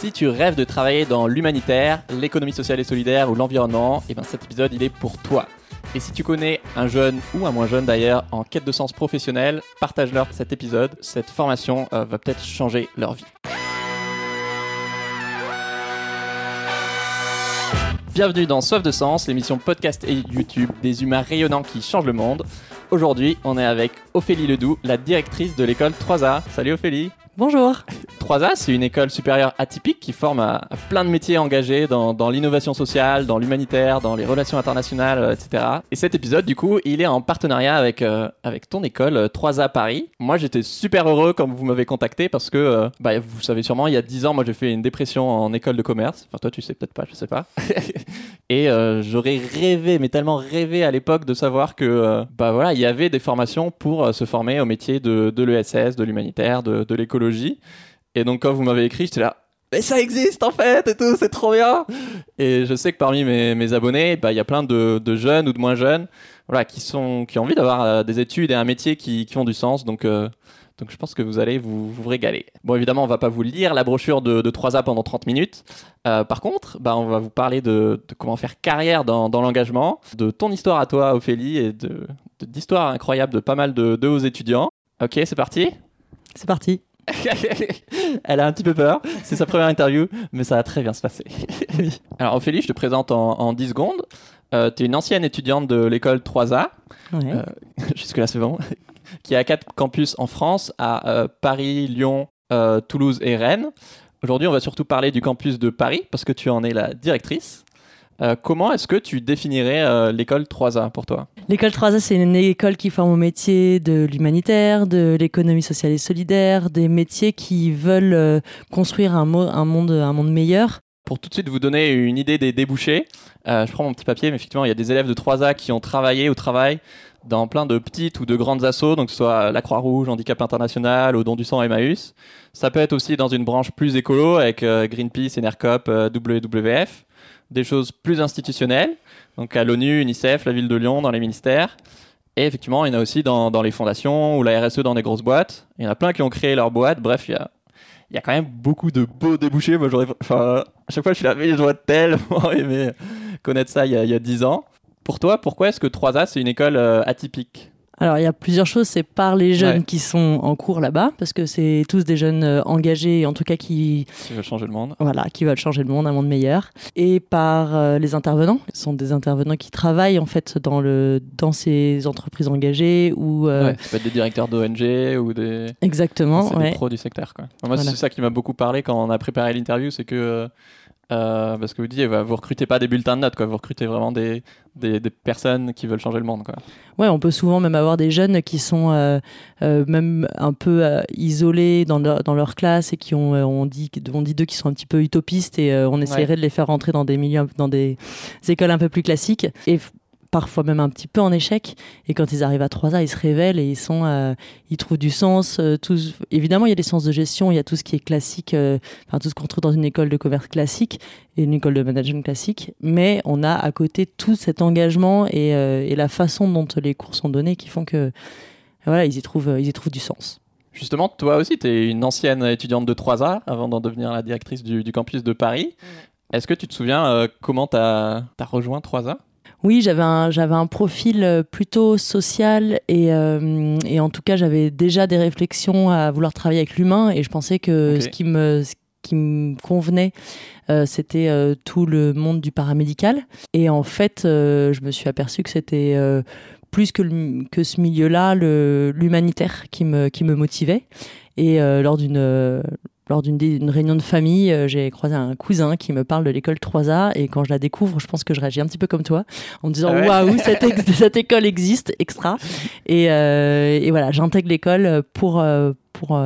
Si tu rêves de travailler dans l'humanitaire, l'économie sociale et solidaire ou l'environnement, eh ben cet épisode il est pour toi. Et si tu connais un jeune ou un moins jeune d'ailleurs en quête de sens professionnel, partage-leur cet épisode. Cette formation euh, va peut-être changer leur vie. Bienvenue dans Soif de Sens, l'émission podcast et YouTube des humains rayonnants qui changent le monde. Aujourd'hui, on est avec Ophélie Ledoux, la directrice de l'école 3A. Salut Ophélie Bonjour 3A, c'est une école supérieure atypique qui forme à, à plein de métiers engagés dans, dans l'innovation sociale, dans l'humanitaire, dans les relations internationales, euh, etc. Et cet épisode, du coup, il est en partenariat avec, euh, avec ton école, euh, 3A Paris. Moi, j'étais super heureux quand vous m'avez contacté parce que, euh, bah, vous savez sûrement, il y a 10 ans, moi, j'ai fait une dépression en école de commerce. Enfin, toi, tu sais peut-être pas, je sais pas. Et euh, j'aurais rêvé, mais tellement rêvé à l'époque de savoir que, euh, bah voilà, il y avait des formations pour euh, se former au métier de, de l'ESS, de l'humanitaire, de, de l'écologie. Et donc, quand vous m'avez écrit, j'étais là, mais ça existe en fait et tout, c'est trop bien. Et je sais que parmi mes, abonnés, bah, il y a plein de, jeunes ou de moins jeunes, voilà, qui ont envie d'avoir euh, des études et un métier qui, ont du sens. Donc, euh, donc je pense que vous allez vous, régaler. Bon, évidemment, on va pas vous lire la brochure de, de 3A pendant 30 minutes. Euh, par contre, bah, on va vous parler de, comment faire carrière dans, l'engagement, de ton histoire à toi, Ophélie, et d'histoires incroyables de pas mal de, de vos étudiants. Ok, c'est parti? C'est parti. Elle a un petit peu peur, c'est sa première interview, mais ça va très bien se passer. Alors Ophélie, je te présente en, en 10 secondes. Euh, tu es une ancienne étudiante de l'école 3A, Ouais. Euh, jusque-là c'est bon, qui a quatre campus en France, à euh, Paris, Lyon, euh, Toulouse et Rennes. Aujourd'hui, on va surtout parler du campus de Paris, parce que tu en es la directrice. Euh, comment est-ce que tu définirais euh, l'école 3A pour toi? L'école 3A, c'est une école qui forme au métier de l'humanitaire, de l'économie sociale et solidaire, des métiers qui veulent euh, construire un, mo- un monde, un monde meilleur. Pour tout de suite vous donner une idée des débouchés, je prends mon petit papier, mais effectivement, il y a des élèves de 3A qui ont travaillé ou travaillent dans plein de petites ou de grandes assos, donc que ce soit la Croix-Rouge, Handicap International, au Don du Sang, Emmaüs. Ça peut être aussi dans une branche plus écolo avec Greenpeace, Enercop, WWF. Des choses plus institutionnelles, donc à l'ONU, UNICEF, la ville de Lyon, dans les ministères. Et effectivement, il y en a aussi dans, les fondations ou la RSE dans des grosses boîtes. Il y en a plein qui ont créé leur boîte. Bref, il y a, quand même beaucoup de beaux débouchés. Moi, enfin, à chaque fois, je suis là, mais j'aurais tellement aimé connaître ça il y a, il y a 10 ans. Pour toi, pourquoi est-ce que 3A, c'est une école euh, atypique? Alors, il y a plusieurs choses. C'est par les jeunes Ouais. qui sont en cours là-bas, parce que c'est tous des jeunes euh, engagés, en tout cas qui, Tu veux changer le monde voilà, qui veulent changer le monde, un monde meilleur. Et par euh, les intervenants. Ce sont des intervenants qui travaillent en fait dans, le, dans ces entreprises engagées ou. euh, Ouais, Ça peut être des directeurs d'ONG ou des, Exactement. c'est ouais. des pros du secteur. Quoi. Moi, Voilà. c'est ça qui m'a beaucoup parlé quand on a préparé l'interview, c'est que. Euh, parce que vous dites, bah, vous recrutez pas des bulletins de notes, quoi. vous recrutez vraiment des, des, des personnes qui veulent changer le monde. Quoi. Ouais, on peut souvent même avoir des jeunes qui sont euh, euh, même un peu isolés dans leur, dans leur classe et qui ont, on dit, on dit d'eux qui sont un petit peu utopistes et on essaierait de les faire rentrer dans des milieux, dans des écoles un peu plus classiques et parfois même un petit peu en échec. Et quand ils arrivent à 3A, ils se révèlent et ils sont, euh, ils trouvent du sens. euh, tous, évidemment, il y a des sens de gestion, il y a tout ce qui est classique, euh, enfin tout ce qu'on trouve dans une école de commerce classique et une école de management classique, mais on a à côté tout cet engagement et, euh, et la façon dont les cours sont donnés qui font que voilà, ils y trouvent, ils y trouvent du sens. Justement, toi aussi, tu es une ancienne étudiante de 3A avant d'en devenir la directrice du, du campus de Paris. Est-ce que tu te souviens euh, comment tu as, rejoint 3A Oui, j'avais un, j'avais un profil euh, plutôt social et, euh, et en tout cas, j'avais déjà des réflexions à vouloir travailler avec l'humain et je pensais que ce, qui me, ce qui me convenait, euh, c'était euh, tout le monde du paramédical. Et en fait, euh, je me suis aperçue que c'était euh, plus que, le- que ce milieu-là, le- l'humanitaire qui me, qui me motivait. Et euh, lors d'une euh, lors d'une réunion de famille, euh, j'ai croisé un cousin qui me parle de l'école 3A et quand je la découvre, je pense que je réagis un petit peu comme toi en me disant Ah ouais waouh cette, école existe extra et, euh, et voilà j'intègre l'école pour euh, pour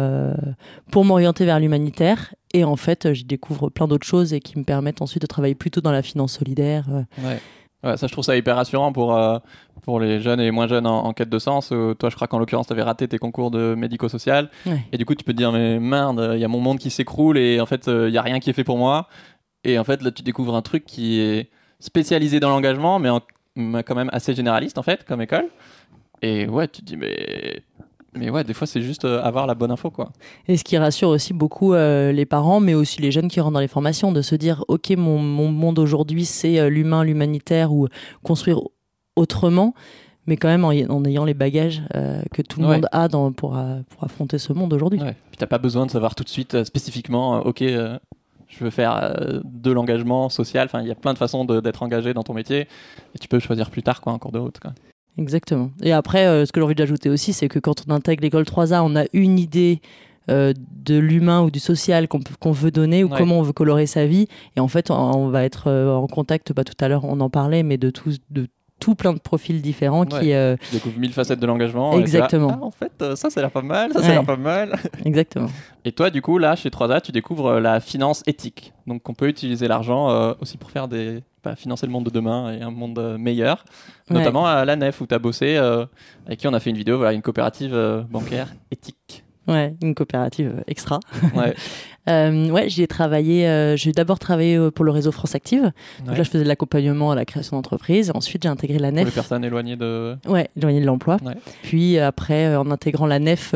pour m'orienter vers l'humanitaire et en fait je découvre plein d'autres choses et qui me permettent ensuite de travailler plutôt dans la finance solidaire. Ouais. Ouais, ça, je trouve ça hyper rassurant pour, euh, pour les jeunes et les moins jeunes en, en quête de sens. Euh, toi, je crois qu'en l'occurrence, tu avais raté tes concours de médico-social. Ouais. Et du coup, tu peux te dire, mais merde, il y a mon monde qui s'écroule et en fait, il y a rien qui est fait pour moi. Et en fait, là, tu découvres un truc qui est spécialisé dans l'engagement, mais, en- mais quand même assez généraliste, en fait, comme école. Et ouais, tu te dis, mais Mais ouais, des fois, c'est juste avoir la bonne info, quoi. Et ce qui rassure aussi beaucoup les parents, mais aussi les jeunes qui rentrent dans les formations, de se dire, OK, mon, mon monde aujourd'hui, c'est l'humain, l'humanitaire, ou construire autrement mais quand même en, ayant les bagages euh, que tout le monde a dans, pour, euh, pour, affronter ce monde aujourd'hui. Ouais. Puis t'as pas besoin de savoir tout de suite euh, spécifiquement, ok, je veux faire de l'engagement social. Enfin, il y a plein de façons d'être engagé dans ton métier, et tu peux choisir plus tard, quoi, en cours de route. Quoi. Exactement. Et après, ce que j'ai envie d'ajouter aussi, c'est que quand on intègre l'école 3A, on a une idée de l'humain ou du social qu'on veut donner ou comment on veut colorer sa vie. Et en fait, on, va être en contact, pas bah, tout à l'heure on en parlait, mais de tout, de tout plein de profils différents qui. Euh... Tu découvres mille facettes de l'engagement. Exactement. Ah, en fait, euh, ça, ça a l'air pas mal, ça, ça a l'air pas mal. Exactement. Et toi, du coup, là, chez 3A, tu découvres euh, la finance éthique. Donc, on peut utiliser l'argent euh, aussi pour faire des. Bah, financer le monde de demain et un monde meilleur. Notamment à la NEF où tu as bossé, avec qui on a fait une vidéo, voilà, une coopérative bancaire éthique. Ouais, une coopérative extra. Ouais. Euh, ouais, j'y ai travaillé. Euh, j'ai d'abord travaillé euh, pour le réseau France Active. là, je faisais de l'accompagnement à la création d'entreprise. Ensuite, j'ai intégré la NEF. Pour les personnes éloignées de. Ouais, éloignées de l'emploi. Puis après, en intégrant la NEF,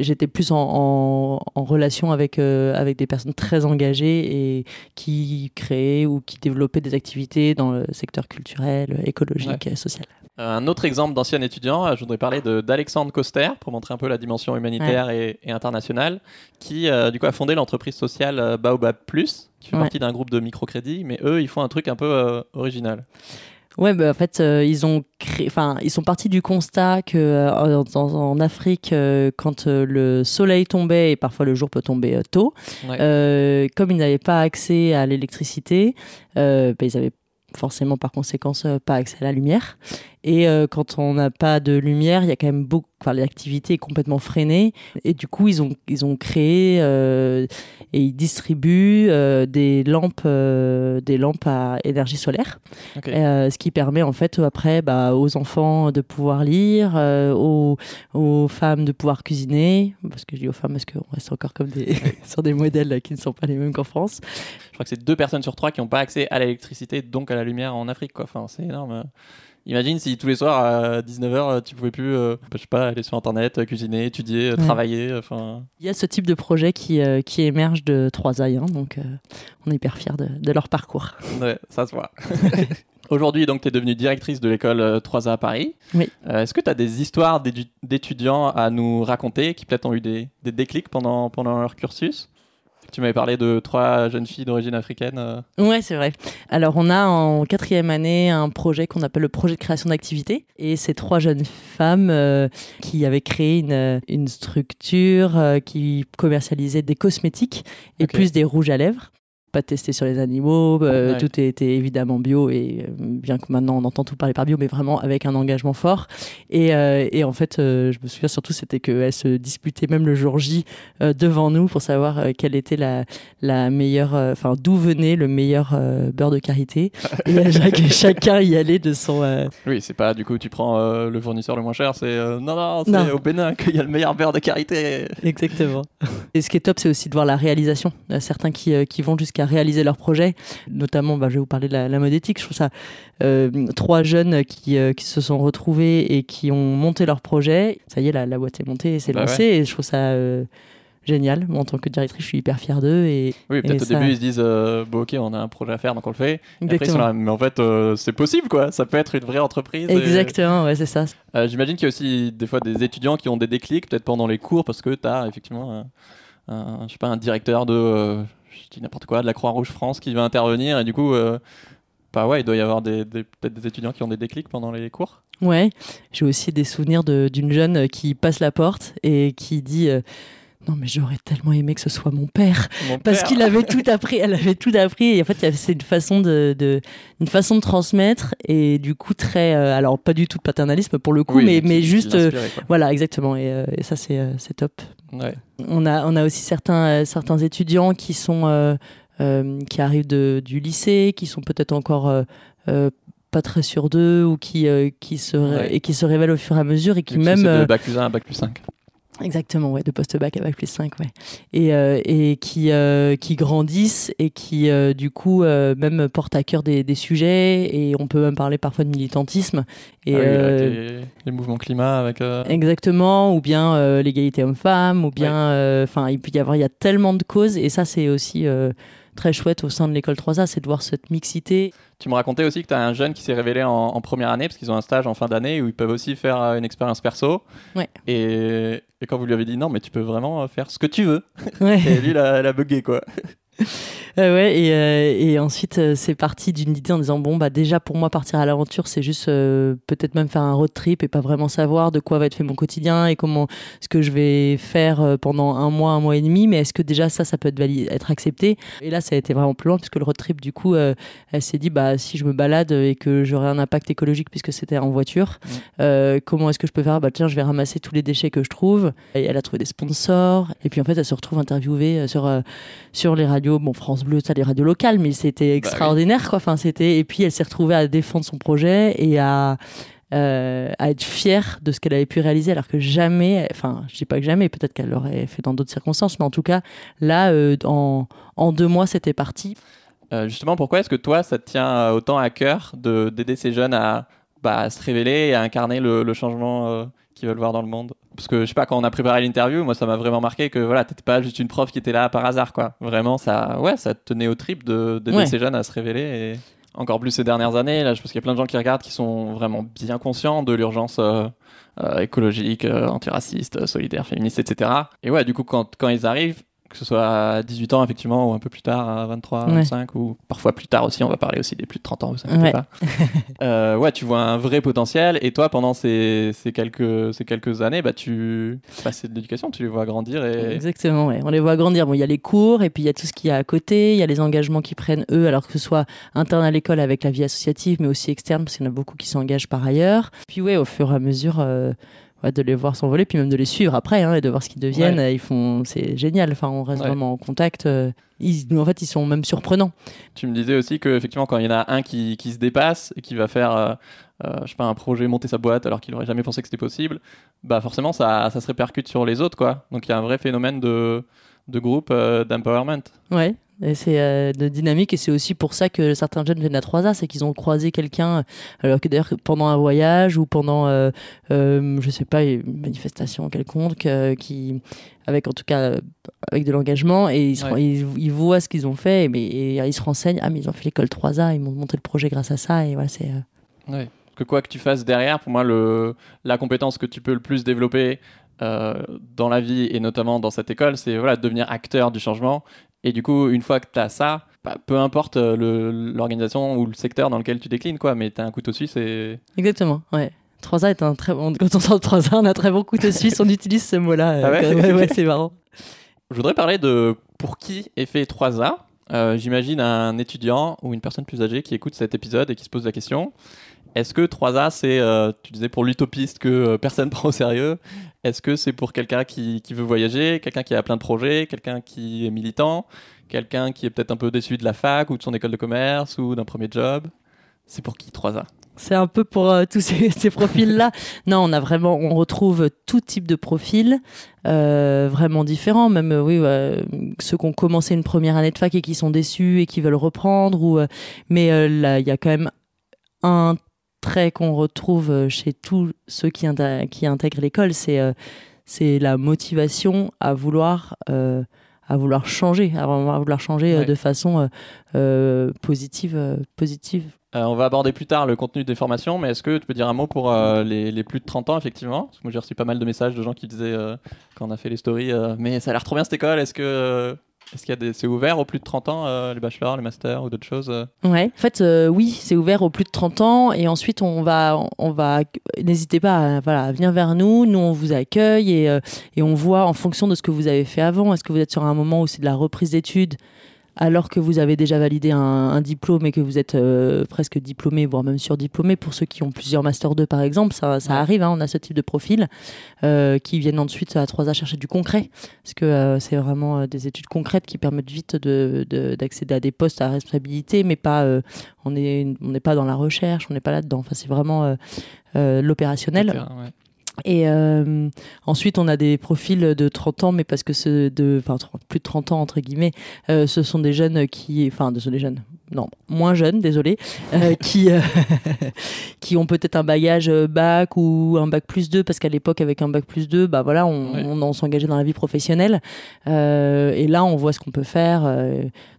j'étais plus en, en, relation avec avec des personnes très engagées et qui créaient ou qui développaient des activités dans le secteur culturel, écologique et social. Un autre exemple d'ancien étudiant, je voudrais parler d'Alexandre Coster pour montrer un peu la dimension humanitaire et, et, internationale, qui du coup a fondé l'entreprise sociale euh, Baobab Plus, qui fait partie d'un groupe de microcrédit, mais eux, ils font un truc un peu euh, original. Ouais, bah, en fait, euh, ils ont créé, enfin, ils sont partis du constat que en, Afrique, quand le soleil tombait et parfois le jour peut tomber tôt, comme ils n'avaient pas accès à l'électricité, bah, ils avaient forcément par conséquence pas accès à la lumière. Et quand on n'a pas de lumière, il y a quand même beaucoup l'activité est complètement freinée. Et du coup, ils ont, ils ont créé euh, et ils distribuent euh, des lampes, euh, des lampes à énergie solaire, ce qui permet en fait après bah, aux enfants de pouvoir lire, aux, aux, femmes de pouvoir cuisiner, parce que je dis aux femmes parce qu'on reste encore comme des sur des modèles qui ne sont pas les mêmes qu'en France. Je crois que c'est deux personnes sur trois qui n'ont pas accès à l'électricité, donc à la lumière en Afrique. Quoi. Enfin, c'est énorme. Imagine si tous les soirs à 19h, tu pouvais plus, euh, je sais pas, aller sur internet, euh, cuisiner, étudier, euh, travailler. Enfin. Il y a ce type de projet qui, qui émerge de 3A, hein, donc on est hyper fiers de, de, leur parcours. Ouais, ça se voit. Aujourd'hui, donc, tu es devenue directrice de l'école 3A à Paris. Oui. Est-ce que tu as des histoires d'étudiants à nous raconter qui peut-être ont eu des, des déclics pendant, pendant leur cursus? Tu m'avais parlé de trois jeunes filles d'origine africaine. Euh. Ouais, c'est vrai. Alors, on a en quatrième année un projet qu'on appelle le projet de création d'activité. Et ces trois jeunes femmes euh, qui avaient créé une, une structure euh, qui commercialisait des cosmétiques et plus des rouges à lèvres pas testé sur les animaux, euh, tout était évidemment bio et euh, bien que maintenant on entend tout parler par bio, mais vraiment avec un engagement fort. Et, euh, et en fait, je me souviens surtout c'était qu'elle se disputait même le jour J devant nous pour savoir quelle était la, la meilleure, enfin d'où venait le meilleur beurre de karité. et chacun y allait de son. Oui, c'est pas du coup tu prends le fournisseur le moins cher, c'est non non, c'est au Bénin qu'il y a le meilleur beurre de karité. Exactement. Et ce qui est top, c'est aussi de voir la réalisation. Certains qui, qui vont jusqu'à réaliser leur projet. Notamment, bah, je vais vous parler de la, mode éthique. Je trouve ça euh, trois jeunes qui, euh, qui, se sont retrouvés et qui ont monté leur projet. Ça y est, la, la boîte est montée et c'est bah lancé. Et je trouve ça euh, génial. Moi, en tant que directrice, je suis hyper fière d'eux. Et, oui, peut-être au début, ils se disent bon, ok, on a un projet à faire, donc on le fait. mais en fait, c'est possible, quoi. Ça peut être une vraie entreprise. Exactement, ouais, c'est ça. J'imagine qu'il y a aussi des fois des étudiants qui ont des déclics, peut-être pendant les cours, parce que tu as effectivement un, je sais pas, un directeur de n'importe quoi, de la Croix-Rouge France qui va intervenir et du coup, euh, bah ouais, il doit y avoir des, peut-être des étudiants qui ont des déclics pendant les cours. Ouais, j'ai aussi des souvenirs d'une jeune qui passe la porte et qui dit. Euh, non mais j'aurais tellement aimé que ce soit mon père. Parce qu'il avait tout appris elle avait tout appris et en fait c'est une façon de, une façon de transmettre et du coup très euh, alors pas du tout de paternalisme pour le coup mais mais juste voilà exactement. Et, et ça c'est c'est top. On, a, on a aussi certains, euh, certains étudiants qui, sont, euh, euh, qui arrivent de, du lycée, qui sont peut-être encore pas très sûrs d'eux ou qui, qui se, et qui se révèlent au fur et à mesure et qui même. De bac plus 1 à bac plus 5. Exactement, ouais, de post-bac avec plus 5, ouais. Et, et qui, qui grandissent et qui, du coup, même portent à cœur des, des, sujets. Et on peut même parler parfois de militantisme. Et, ah les, mouvements climat avec. Exactement, ou bien l'égalité homme-femme, ou bien. Enfin, il peut y avoir, il y a tellement de causes. Et ça, c'est aussi très chouette au sein de l'école 3A, c'est de voir cette mixité. Tu me racontais aussi que tu as un jeune qui s'est révélé en, première année, parce qu'ils ont un stage en fin d'année où ils peuvent aussi faire euh, une expérience perso. Ouais. Et, quand vous lui avez dit non, mais tu peux vraiment faire ce que tu veux. et lui, il a, il a bugué, quoi. Euh, ouais, et, euh, et ensuite, euh, c'est parti d'une idée en disant bon, bah, déjà pour moi, partir à l'aventure, c'est juste peut-être même faire un road trip et pas vraiment savoir de quoi va être fait mon quotidien et comment ce que je vais faire pendant un mois, un mois et demi. Mais est-ce que déjà ça, ça peut être, être accepté? Et là, ça a été vraiment plus loin puisque le road trip, du coup, elle s'est dit bah, si je me balade et que j'aurai un impact écologique puisque c'était en voiture, comment est-ce que je peux faire? Bah, tiens, je vais ramasser tous les déchets que je trouve. Et elle a trouvé des sponsors. Et puis en fait, elle se retrouve interviewée sur, sur les radios, bon, France Bleu, ça les radios locales, mais c'était bah extraordinaire quoi. Enfin, c'était et puis elle s'est retrouvée à défendre son projet et à euh, à être fière de ce qu'elle avait pu réaliser, alors que jamais, enfin, je dis pas que jamais, peut-être qu'elle l'aurait fait dans d'autres circonstances, mais en tout cas, là, euh, en, en, deux mois, c'était parti. Euh, justement, pourquoi est-ce que toi, ça te tient autant à cœur d'aider ces jeunes à, bah, se révéler et à incarner le, le changement veulent voir dans le monde. Parce que je sais pas quand on a préparé l'interview moi ça m'a vraiment marqué que voilà t'étais pas juste une prof qui était là par hasard quoi. Vraiment ça ouais ça tenait au trip de d'aider ces jeunes à se révéler et encore plus ces dernières années là je pense qu'il y a plein de gens qui regardent qui sont vraiment bien conscients de l'urgence euh, euh, écologique euh, antiraciste solidaire féministe etc et ouais du coup quand quand ils arrivent que ce soit à 18 ans effectivement ou un peu plus tard à 23 25 ou parfois plus tard aussi on va parler aussi des plus de 30 ans vous ouais. pas euh, ouais tu vois un vrai potentiel et toi pendant ces, ces quelques ces quelques années bah tu bah, c'est de l'éducation tu les vois grandir et exactement ouais. on les voit grandir bon il y a les cours et puis il y a tout ce qu'il y a à côté il y a les engagements qu'ils prennent eux alors que ce soit interne à l'école avec la vie associative mais aussi externe parce qu'il y en a beaucoup qui s'engagent par ailleurs puis ouais au fur et à mesure euh, de les voir s'envoler, puis même de les suivre après, hein, et de voir ce qu'ils deviennent. Ils font, c'est génial. Enfin, on reste vraiment en contact. Euh, ils, en fait, ils sont même surprenants. Tu me disais aussi que effectivement, quand il y en a un qui, qui se dépasse et qui va faire, euh, euh, je sais pas, un projet, monter sa boîte alors qu'il n'aurait jamais pensé que c'était possible, bah forcément, ça, ça se répercute sur les autres, quoi. Donc il y a un vrai phénomène de de groupe d'empowerment. Ouais, et c'est euh, de dynamique et c'est aussi pour ça que certains jeunes viennent à 3A, c'est qu'ils ont croisé quelqu'un, alors que d'ailleurs pendant un voyage ou pendant, euh, euh, je sais pas, une manifestation quelconque, qui, avec en tout cas avec de l'engagement, et ils, ils, voient ce qu'ils ont fait, et, ils se renseignent, ah mais ils ont fait l'école 3A, ils m'ont monté le projet grâce à ça, et voilà, c'est... Ouais. Que quoi que tu fasses derrière, pour moi, le, la compétence que tu peux le plus développer, dans la vie et notamment dans cette école, c'est voilà, devenir acteur du changement et du coup, une fois que tu as ça, bah, peu importe euh, l'organisation ou le secteur dans lequel tu déclines, quoi, mais tu as un couteau suisse et. Exactement, ouais. 3A est un très bon. Quand on sort de 3A, on a un très bon couteau suisse, on utilise ce mot-là. Ah ouais, ouais, c'est marrant. Je voudrais parler de pour qui est fait 3A. Euh, j'imagine un étudiant ou une personne plus âgée qui écoute cet épisode et qui se pose la question est-ce que 3A, c'est, euh, tu disais, pour l'utopiste que euh, personne ne prend au sérieux Est-ce que c'est pour quelqu'un qui, qui, veut voyager, quelqu'un qui a plein de projets, quelqu'un qui est militant, quelqu'un qui est peut-être un peu déçu de la fac ou de son école de commerce ou d'un premier job? C'est pour qui 3A c'est un peu pour euh, tous ces, profils-là. non, on a vraiment, on retrouve tout type de profils, vraiment différents. Même, oui, ceux qui ont commencé une première année de fac et qui sont déçus et qui veulent reprendre. Ou, mais là, il y a quand même un trait qu'on retrouve euh, chez tous ceux qui, qui intègrent l'école, c'est euh, c'est la motivation à vouloir euh, à vouloir changer, à vouloir changer de façon positive, positive. on va aborder plus tard le contenu des formations, mais est-ce que tu peux dire un mot pour les, les, plus de 30 ans, effectivement? Parce que moi, j'ai reçu pas mal de messages de gens qui disaient, quand on a fait les stories, mais ça a l'air trop bien cette école, est-ce que est-ce qu'il y a des... c'est ouvert aux plus de 30 ans, euh, les bachelors, les masters ou d'autres choses euh Ouais, en fait, euh, oui, c'est ouvert aux plus de 30 ans et ensuite on va, on va, n'hésitez pas, à, voilà, venir vers nous, nous on vous accueille et, et on voit en fonction de ce que vous avez fait avant. Est-ce que vous êtes sur un moment où c'est de la reprise d'études alors que vous avez déjà validé un, diplôme et que vous êtes euh, presque diplômé, voire même surdiplômé, pour ceux qui ont plusieurs Master 2 par exemple, ça, arrive, hein, on a ce type de profil, euh, qui viennent ensuite à 3A chercher du concret, parce que euh, c'est vraiment des études concrètes qui permettent vite d'accéder à des postes à responsabilité, mais pas, on n'est on pas dans la recherche, on n'est pas là-dedans, enfin, c'est vraiment l'opérationnel. Et euh, ensuite, on a des profils de 30 ans, mais parce que ce de, enfin, plus de 30 ans, entre guillemets, euh, ce sont des jeunes qui, enfin, ce sont des jeunes, non, moins jeunes, désolé, euh, qui, qui ont peut-être un bagage bac ou un bac plus 2, parce qu'à l'époque, avec un bac plus 2, bah voilà, on, on, on s'engageait dans la vie professionnelle. et là, on voit ce qu'on peut faire.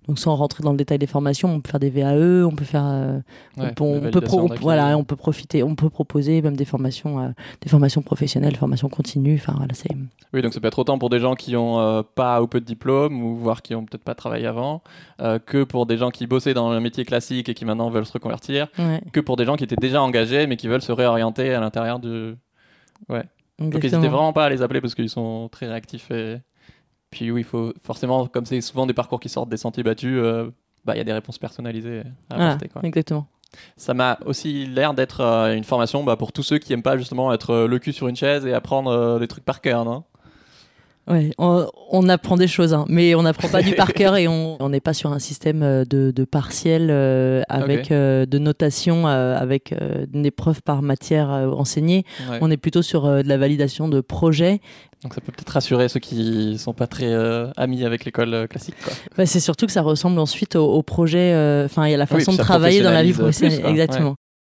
Donc sans rentrer dans le détail des formations, on peut faire des VAE, on peut faire, euh, on, peut, voilà, on peut profiter, on peut proposer même des formations, euh, des formations professionnelles, formations continues. Enfin voilà, c'est. Oui, donc ça peut être autant pour des gens qui ont euh, pas ou peu de diplôme ou voire qui ont peut-être pas travaillé avant, que pour des gens qui bossaient dans un métier classique et qui maintenant veulent se reconvertir, que pour des gens qui étaient déjà engagés mais qui veulent se réorienter à l'intérieur du. Ouais. Donc n'hésitez vraiment pas à les appeler parce qu'ils sont très réactifs et puis oui, il faut forcément, comme c'est souvent des parcours qui sortent des sentiers battus, euh, bah, il y a des réponses personnalisées à apporter. Exactement. Ça m'a aussi l'air d'être euh, une formation bah, pour tous ceux qui aiment pas justement être euh, le cul sur une chaise et apprendre des trucs par cœur, non? Ouais, on, apprend des choses, hein, mais on n'apprend pas du par cœur et on n'est pas sur un système de, de partiel avec de notation, avec une épreuve par matière enseignée. On est plutôt sur de la validation de projets donc ça peut peut-être rassurer ceux qui sont pas très euh, amis avec l'école euh, classique. Bah, c'est surtout que ça ressemble ensuite au, projet, euh, enfin il y a la façon de travailler dans la vie professionnelle. Exactement.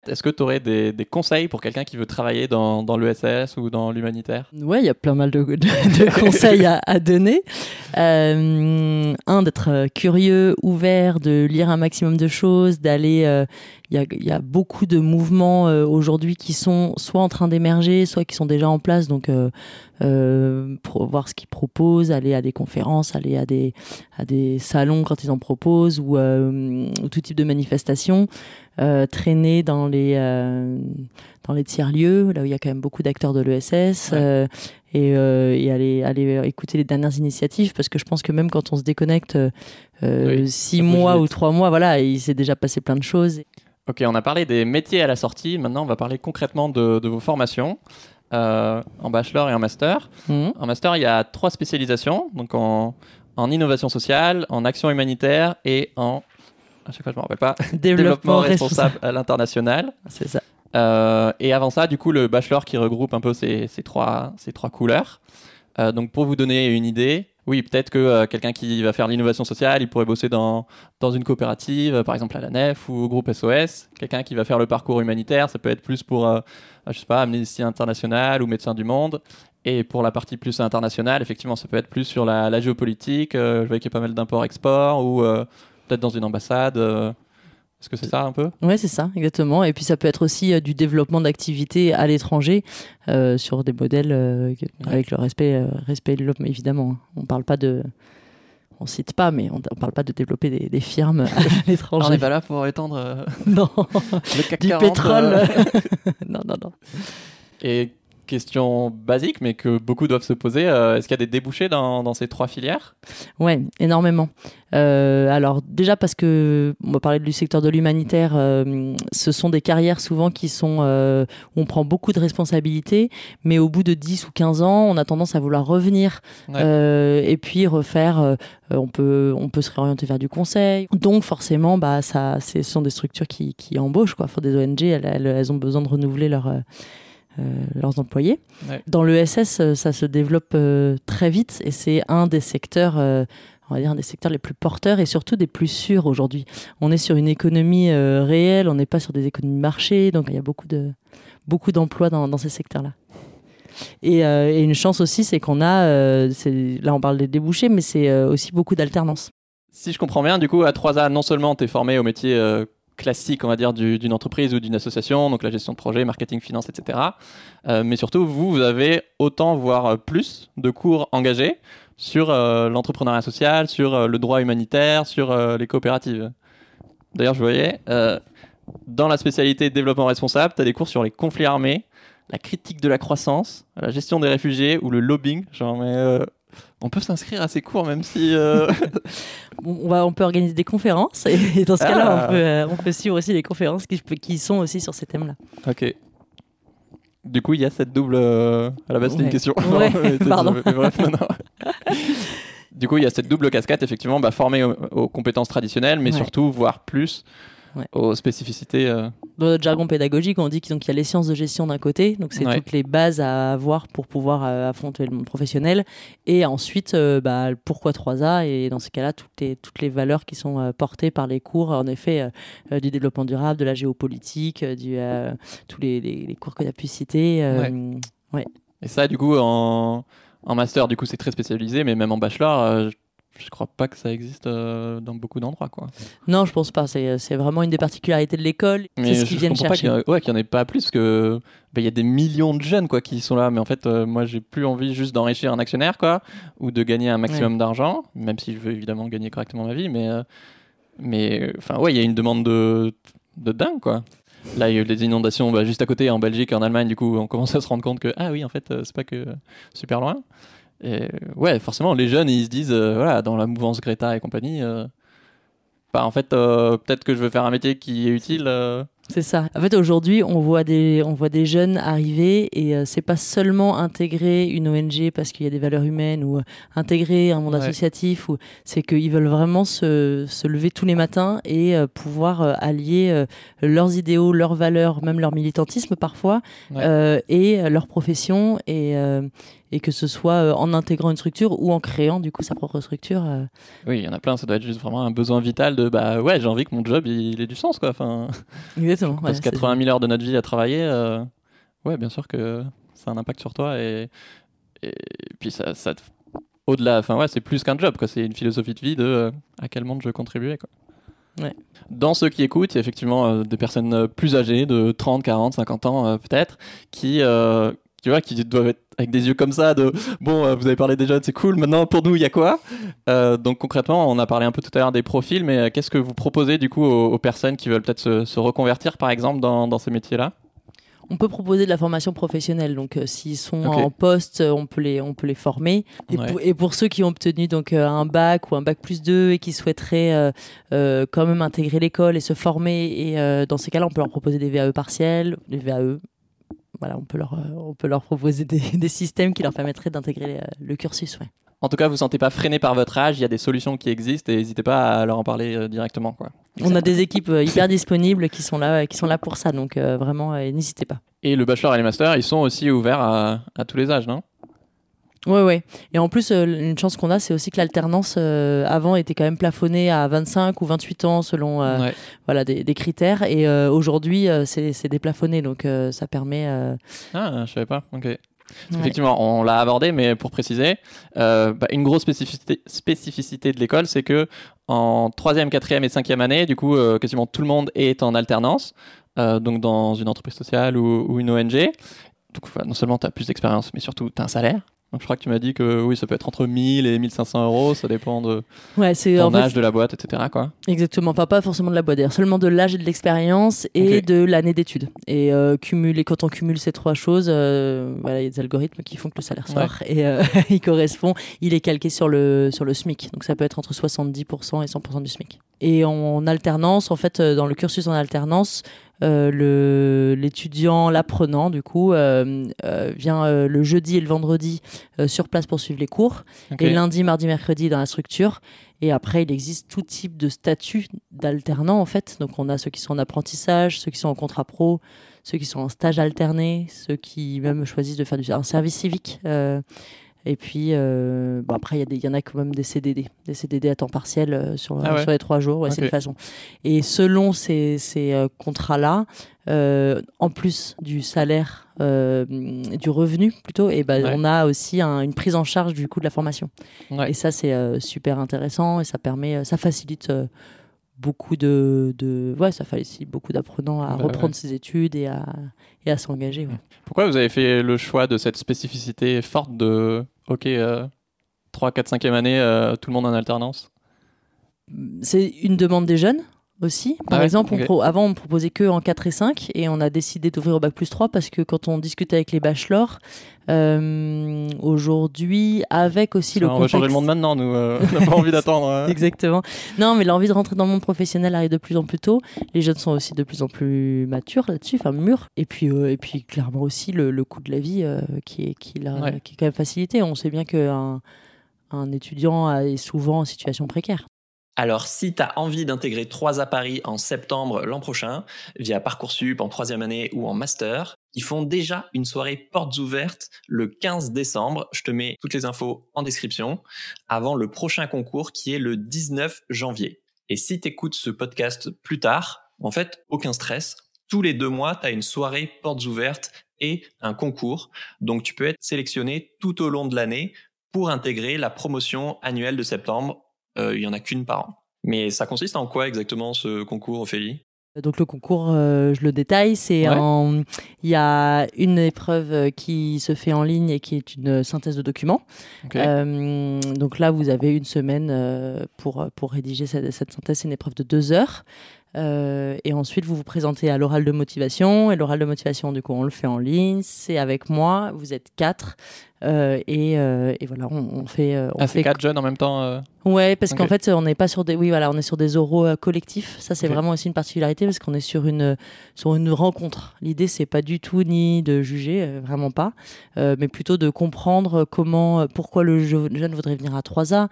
Est-ce que tu aurais des, conseils pour quelqu'un qui veut travailler dans, dans l'ESS ou dans l'humanitaire? Ouais, il y a plein mal de, de, conseils à, à donner. un, d'être curieux, ouvert, de lire un maximum de choses, d'aller il y a, beaucoup de mouvements euh, aujourd'hui qui sont soit en train d'émerger, soit qui sont déjà en place. Donc, euh, euh, voir ce qu'ils proposent, aller à des conférences, aller à des, à des salons quand ils en proposent, ou, tout type de manifestations. traîner dans les, dans les tiers-lieux, là où il y a quand même beaucoup d'acteurs de l'ESS. Et, et, aller, aller écouter les dernières initiatives parce que je pense que même quand on se déconnecte six mois ou trois mois, voilà, il s'est déjà passé plein de choses. Ok, on a parlé des métiers à la sortie. Maintenant, on va parler concrètement de, vos formations euh, en bachelor et en master. Mhm. En master, il y a trois spécialisations, donc en, innovation sociale, en action humanitaire et en à chaque fois je me rappelle pas développement, responsable, à l'international. C'est ça. Euh, et avant ça, du coup, le bachelor qui regroupe un peu ces, trois, couleurs. Euh, donc, pour vous donner une idée, oui, peut-être que euh, quelqu'un qui va faire l'innovation sociale, il pourrait bosser dans, une coopérative, par exemple à la NEF ou au groupe SOS. Quelqu'un qui va faire le parcours humanitaire, ça peut être plus pour, je sais pas, Amnesty International ou Médecins du Monde. Et pour la partie plus internationale, effectivement, ça peut être plus sur la géopolitique. je vois qu'il y a pas mal d'import-export ou peut-être dans une ambassade. Est-ce que c'est ça un peu? Oui, c'est ça, exactement. Et puis ça peut être aussi euh, du développement d'activités à l'étranger euh, sur des modèles euh, avec le respect, respect de l'homme, évidemment. Hein. On parle pas de. On cite pas, mais on, ne parle pas de développer des, firmes à l'étranger. on n'est pas là pour étendre non. du pétrole. non, non, non. Et question basique, mais que beaucoup doivent se poser. Euh, est-ce qu'il y a des débouchés dans, ces trois filières? Ouais, énormément. Euh, alors déjà parce que on va parler du secteur de l'humanitaire, euh, ce sont des carrières souvent qui sont où on prend beaucoup de responsabilités, mais au bout de 10 ou 15 ans, on a tendance à vouloir revenir et puis refaire. on peut on peut se réorienter vers du conseil. Donc forcément, bah ça, ce sont des structures qui, qui embauchent quoi. Faut des ONG, elles, elles, ont besoin de renouveler leur leurs employés. Dans l'ESS, euh, ça se développe euh, très vite et c'est un des secteurs on va dire un des secteurs les plus porteurs et surtout des plus sûrs aujourd'hui. On est sur une économie réelle, on n'est pas sur des économies de marché, donc il y a beaucoup de beaucoup d'emplois dans, dans, ces secteurs-là. Et, et, une chance aussi, c'est qu'on a, là on parle des débouchés, mais c'est aussi beaucoup d'alternance. Si je comprends bien, du coup, à 3A, non seulement tu es formé au métier classique, on va dire, d'une entreprise ou d'une association, donc la gestion de projet, marketing, finance, etc. Euh, mais surtout, vous, vous avez autant, voire plus, de cours engagés sur euh, l'entrepreneuriat social, sur euh, le droit humanitaire, sur les coopératives. D'ailleurs, je voyais, dans la spécialité développement responsable, tu as des cours sur les conflits armés, la critique de la croissance, la gestion des réfugiés ou le lobbying. Mais on peut s'inscrire à ces cours même si. Euh, on, va, on peut organiser des conférences et, dans ce cas-là, on, ah. peut, euh, on peut suivre aussi les conférences qui, qui sont aussi sur ces thèmes-là. Ok. Du coup, il y a cette double. Euh, à la base, c'était une question. Pardon. du coup, il y a cette double casquette, effectivement, bah, formée aux, compétences traditionnelles, mais surtout, voire plus, aux spécificités. Dans notre jargon pédagogique, on dit qu'il y a les sciences de gestion d'un côté, donc c'est toutes les bases à avoir pour pouvoir affronter le monde professionnel, et ensuite, bah, pourquoi 3A, et dans ce cas-là, toutes les, toutes les valeurs qui sont portées par les cours, en effet, du développement durable, de la géopolitique, du, tous les, les, cours que tu as pu citer. ouais. Et ça, du coup, en, en master, du coup, c'est très spécialisé, mais même en bachelor, euh, je crois pas que ça existe euh, dans beaucoup d'endroits, quoi. Non, je pense pas. C'est, vraiment une des particularités de l'école. C'est ce qu'ils viennent chercher. Pas qu'il ouais, qu'il n'y en ait pas plus, parce que bah, il y a des millions de jeunes, quoi, qui sont là. Mais en fait, euh, moi, j'ai plus envie juste d'enrichir un actionnaire, quoi, ou de gagner un maximum d'argent, même si je veux évidemment gagner correctement ma vie, mais, mais, enfin, ouais, il y a une demande de, de dingue, quoi. Là, il y a eu des inondations bah, juste à côté, en Belgique et en Allemagne. Du coup, on commence à se rendre compte que, ah oui, en fait, euh, c'est pas que super loin. Et ouais, forcément, les jeunes, ils se disent, euh, voilà, dans la mouvance Greta et compagnie, euh, bah, en fait, peut-être que je veux faire un métier qui est utile c'est ça. En fait, aujourd'hui, on voit des on voit des jeunes arriver et euh, c'est pas seulement intégrer une ONG parce qu'il y a des valeurs humaines ou euh, intégrer un monde associatif ou c'est qu'ils veulent vraiment se, se, lever tous les matins et euh, pouvoir allier leurs idéaux, leurs valeurs, même leur militantisme parfois et leur profession et et que ce soit en intégrant une structure ou en créant du coup sa propre structure. Oui, il y en a plein, ça doit être juste vraiment un besoin vital de bah ouais, j'ai envie que mon job il, ait du sens quoi. Enfin, Exactement. Parce 80 000 heures de notre vie à travailler, euh, ouais, bien sûr que ça a un impact sur toi et, et puis ça, ça au-delà, enfin ouais, c'est plus qu'un job quoi, c'est une philosophie de vie de à quel monde je veux contribuer quoi. Ouais. Dans ceux qui écoutent, il y a effectivement des personnes plus âgées, de 30, 40, 50 ans peut-être, qui, tu vois, qui doivent être avec des yeux comme ça de bon, euh, vous avez parlé des jeunes, c'est cool. Maintenant, pour nous, il y a quoi? Euh, Donc concrètement, on a parlé un peu tout à l'heure des profils, mais euh, qu'est-ce que vous proposez du coup aux, personnes qui veulent peut-être se, reconvertir, par exemple, dans, dans ces métiers-là? On peut proposer de la formation professionnelle. Donc, s'ils sont en poste, on peut les, on peut les former. Et, pour, ceux qui ont obtenu donc un bac ou un bac plus 2 et qui souhaiteraient quand même intégrer l'école et se former, et dans ces cas-là, on peut leur proposer des VAE partiels, des VAE voilà, on peut leur, euh, on peut leur proposer des, systèmes qui leur permettraient d'intégrer euh, le, cursus. Ouais. En tout cas, vous ne sentez pas freiné par votre âge, il y a des solutions qui existent et n'hésitez pas à leur en parler euh, directement. Quoi. On a des équipes hyper disponibles qui sont là, qui sont là pour ça, donc vraiment, n'hésitez pas. Et le bachelor et les masters, ils sont aussi ouverts à, à tous les âges, non? Oui, oui. Et en plus, euh, une chance qu'on a, c'est aussi que l'alternance euh, avant était quand même plafonnée à 25 ou 28 ans selon euh, voilà, des, critères. Et aujourd'hui, c'est déplafonné. Donc ça permet. Ah, je savais pas. Ok. Effectivement, on l'a abordé, mais pour préciser, bah, une grosse spécificité, spécificité de l'école, c'est que en troisième, quatrième et cinquième année, du coup, quasiment tout le monde est en alternance, donc dans une entreprise sociale ou, ou une ONG. Donc, non seulement tu as plus d'expérience, mais surtout tu as un salaire. Je crois que tu m'as dit que oui, ça peut être entre 1000 et 1500 euros, ça dépend de ouais, ton âge de la boîte, etc. Quoi. Exactement, enfin pas forcément de la boîte d'ailleurs, seulement de l'âge et de l'expérience et de l'année d'études. Et euh, quand on cumule ces trois choses, euh, voilà, il y a des algorithmes qui font que le salaire sort et euh, il correspond, il est calqué sur le, sur le SMIC. Donc ça peut être entre 70% et 100% du SMIC. Et en alternance, en fait, dans le cursus en alternance, euh, l'étudiant, l'apprenant, du coup, euh, euh, vient le jeudi et le vendredi sur place pour suivre les cours, et lundi, mardi, mercredi dans la structure. Et après, il existe tout type de statut d'alternant, en fait. Donc, on a ceux qui sont en apprentissage, ceux qui sont en contrat pro, ceux qui sont en stage alterné, ceux qui même choisissent de faire du, un service civique. Et puis, euh, bon, après, il y, y, en a quand même des CDD, des CDD à temps partiel euh, sur, ah sur les trois jours. Ouais, C'est une façon. Et selon ces, ces euh, contrats-là, en plus du salaire, du revenu plutôt, et ben, on a aussi une prise en charge du coût de la formation. Et ça, c'est super intéressant et ça permet, ça facilite beaucoup de, de, ouais ça facilite beaucoup d'apprenants à bah reprendre ses études et à, et à s'engager pourquoi vous avez fait le choix de cette spécificité forte de ok 3, 4, 5e année euh, tout le monde en alternance. C'est une demande des jeunes? Aussi. Par ah exemple, avant, on proposait que en 4 et 5 et on a décidé d'ouvrir au bac plus 3 parce que quand on discute avec les bachelors, euh, aujourd'hui, avec aussi le on va changer le monde maintenant, nous. Euh, on n'a pas envie d'attendre. Hein. Exactement. Non, mais l'envie de rentrer dans le monde professionnel arrive de plus en plus tôt. Les jeunes sont aussi de plus en plus matures là-dessus, enfin mûrs. Et puis, euh, et puis clairement aussi le, le, coût de la vie qui, est, qui, qui est quand même facilité. On sait bien qu'un un étudiant est souvent en situation précaire. Alors, si tu as envie d'intégrer 3 à Paris en septembre l'an prochain, via Parcoursup en troisième année ou en master, ils font déjà une soirée portes ouvertes le 15 décembre. Je te mets toutes les infos en description avant le prochain concours qui est le 19 janvier. Et si tu écoutes ce podcast plus tard, en fait, aucun stress. Tous les deux mois, tu as une soirée portes ouvertes et un concours. Donc, tu peux être sélectionné tout au long de l'année pour intégrer la promotion annuelle de septembre il y en a qu'une par an. Mais ça consiste en quoi exactement ce concours, Ophélie? Donc le concours, euh, je le détaille, c'est il y a une épreuve euh, qui se fait en ligne et qui est une synthèse de documents. donc là, vous avez une semaine pour pour rédiger cette, cette synthèse, c'est une épreuve de deux heures. Et ensuite, vous vous présentez à l'oral de motivation. Et l'oral de motivation, du coup, on le fait en ligne. C'est avec moi. Vous êtes quatre. Euh, et, euh, et, voilà, on, fait. Euh, on ah, fait quatre jeunes en même temps. Ouais, parce qu'en fait, on n'est pas sur des. Oui, voilà, on est sur des oraux collectifs. Ça, c'est vraiment aussi une particularité parce qu'on est sur une sur une rencontre. L'idée, c'est pas du tout ni de juger, vraiment pas, mais plutôt de comprendre comment, pourquoi le jeune voudrait venir à 3A,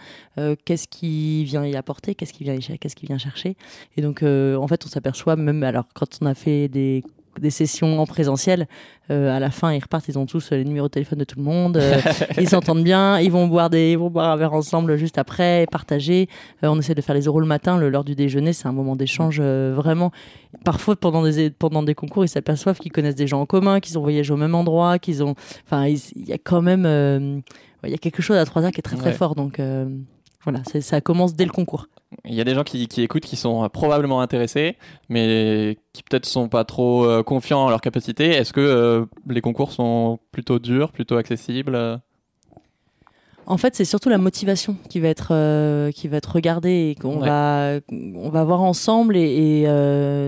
qu'est-ce qui vient y apporter, qu'est-ce qui vient, qu'est-ce qui vient chercher. Et donc, en fait, on s'aperçoit même alors quand on a fait des des sessions en présentiel. Euh, à la fin, ils repartent, ils ont tous les numéros de téléphone de tout le monde. Euh, ils s'entendent bien. Ils vont boire des, ils vont boire un verre ensemble juste après, partager. Euh, on essaie de faire les oraux le matin, l'heure du déjeuner. C'est un moment d'échange vraiment. Parfois, pendant des pendant des concours, ils s'aperçoivent qu'ils connaissent des gens en commun, qu'ils ont voyagé au même endroit, qu'ils ont. Enfin, il y a quand même. Il y a quelque chose à 3 a qui est très très fort. Donc voilà, ça commence dès le concours. Il y a des gens qui, écoutent qui sont probablement intéressés, mais qui peut-être sont pas trop euh, confiants en leur capacité. Est-ce que euh, les concours sont plutôt durs, plutôt accessibles en fait, c'est surtout la motivation qui va être euh, qui va être regardée et qu'on va on va voir ensemble et,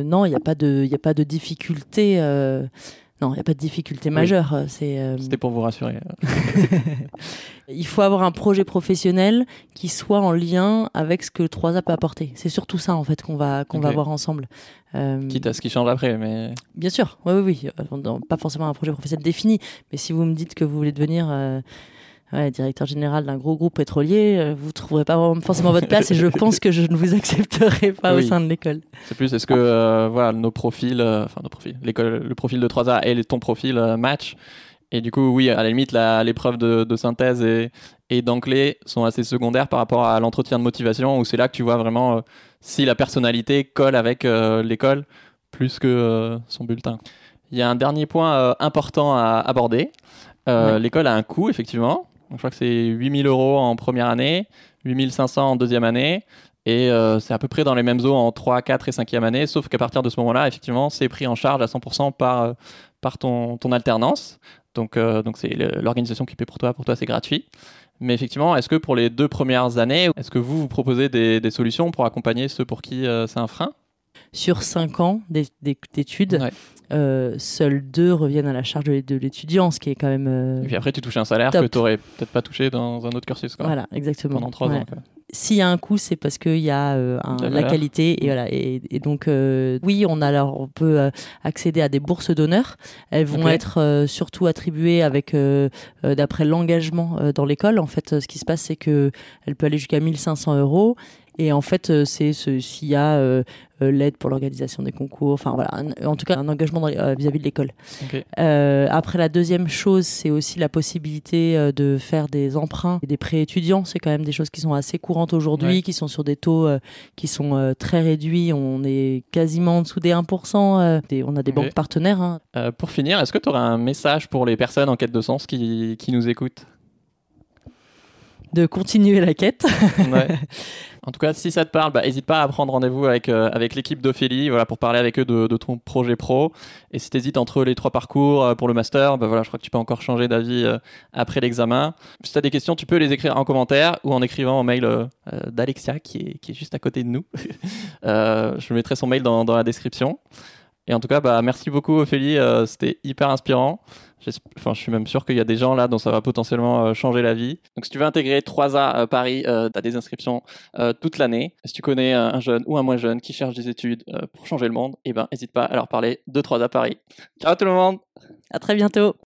non, il n'y a pas de il a pas de difficulté non, il n'y a pas de difficulté majeure. Euh, euh, C'était pour vous rassurer. il faut avoir un projet professionnel qui soit en lien avec ce que le 3A peut apporter. C'est surtout ça en fait qu'on va qu'on va voir ensemble. Euh... Quitte à ce qui change après, mais. Bien sûr, oui, oui, oui. Pas forcément un projet professionnel défini, mais si vous me dites que vous voulez devenir ouais, directeur général d'un gros groupe pétrolier, euh, vous ne trouverez pas forcément votre place et je pense que je ne vous accepterai pas au sein de l'école. C'est plus, est-ce que euh, voilà, nos profils, euh, enfin nos profils, le profil de 3A et ton profil match et du coup, oui, à la limite, l'épreuve de, de, synthèse et, et d'anglais sont assez secondaires par rapport à l'entretien de motivation, où c'est là que tu vois vraiment si la personnalité colle avec l'école plus que son bulletin. Il y a un dernier point important à aborder. L'école a un coût, effectivement je crois que c'est 8000 euros en première année, 8500 en deuxième année. Et euh, c'est à peu près dans les mêmes eaux en 3, 4 et 5e année, sauf qu'à partir de ce moment-là, effectivement, c'est pris en charge à 100% par, euh, par ton, ton alternance. Donc, euh, donc c'est l'organisation qui paie pour toi, pour toi c'est gratuit. Mais effectivement, est-ce que pour les deux premières années, est-ce que vous, vous proposez des, des solutions pour accompagner ceux pour qui c'est un frein? Sur 5 ans d'études, euh, seuls deux reviennent à la charge de, l'étudiant, ce qui est quand même. Euh, et puis après, tu touches un salaire que tu n'aurais peut-être pas touché dans un autre cursus. Quoi. Voilà, exactement. Pendant trois ans. S'il y a un coût, c'est parce qu'il y a euh, la, qualité et voilà. Et, donc oui, on a alors on peut accéder à des bourses d'honneur. Elles vont être surtout attribuées avec d'après l'engagement dans l'école. En fait, ce qui se passe, c'est que elle peut aller jusqu'à 1500 euros et en fait, c'est s'il y a euh, l'aide pour l'organisation des concours, enfin voilà, en tout cas un engagement vis-à-vis de l'école. après, la deuxième chose, c'est aussi la possibilité de faire des emprunts et des prêts étudiants. C'est quand même des choses qui sont assez courantes aujourd'hui, qui sont sur des taux qui sont très réduits. On est quasiment en dessous des 1%. Et on a des banques partenaires. Hein. pour finir, est-ce que tu aurais un message pour les personnes en quête de sens qui, qui nous écoutent? De continuer la quête. ouais. En tout cas, si ça te parle, n'hésite bah, pas à prendre rendez-vous avec, euh, avec l'équipe d'Ophélie voilà, pour parler avec eux de, de ton projet pro. Et si tu hésites entre les trois parcours euh, pour le master, bah, voilà, je crois que tu peux encore changer d'avis euh, après l'examen. Si tu as des questions, tu peux les écrire en commentaire ou en écrivant au mail d'Alexia qui est, qui est juste à côté de nous. je mettrai son mail dans, dans la description. Et en tout cas, bah, merci beaucoup Ophélie, c'était hyper inspirant. Enfin, je suis même sûr qu'il y a des gens là dont ça va potentiellement euh, changer la vie. Donc, si tu veux intégrer 3A euh, Paris, euh, tu as des inscriptions toute l'année. Si tu connais un jeune ou un moins jeune qui cherche des études pour changer le monde, eh ben, n'hésite pas à leur parler de 3A Paris. Ciao tout le monde À très bientôt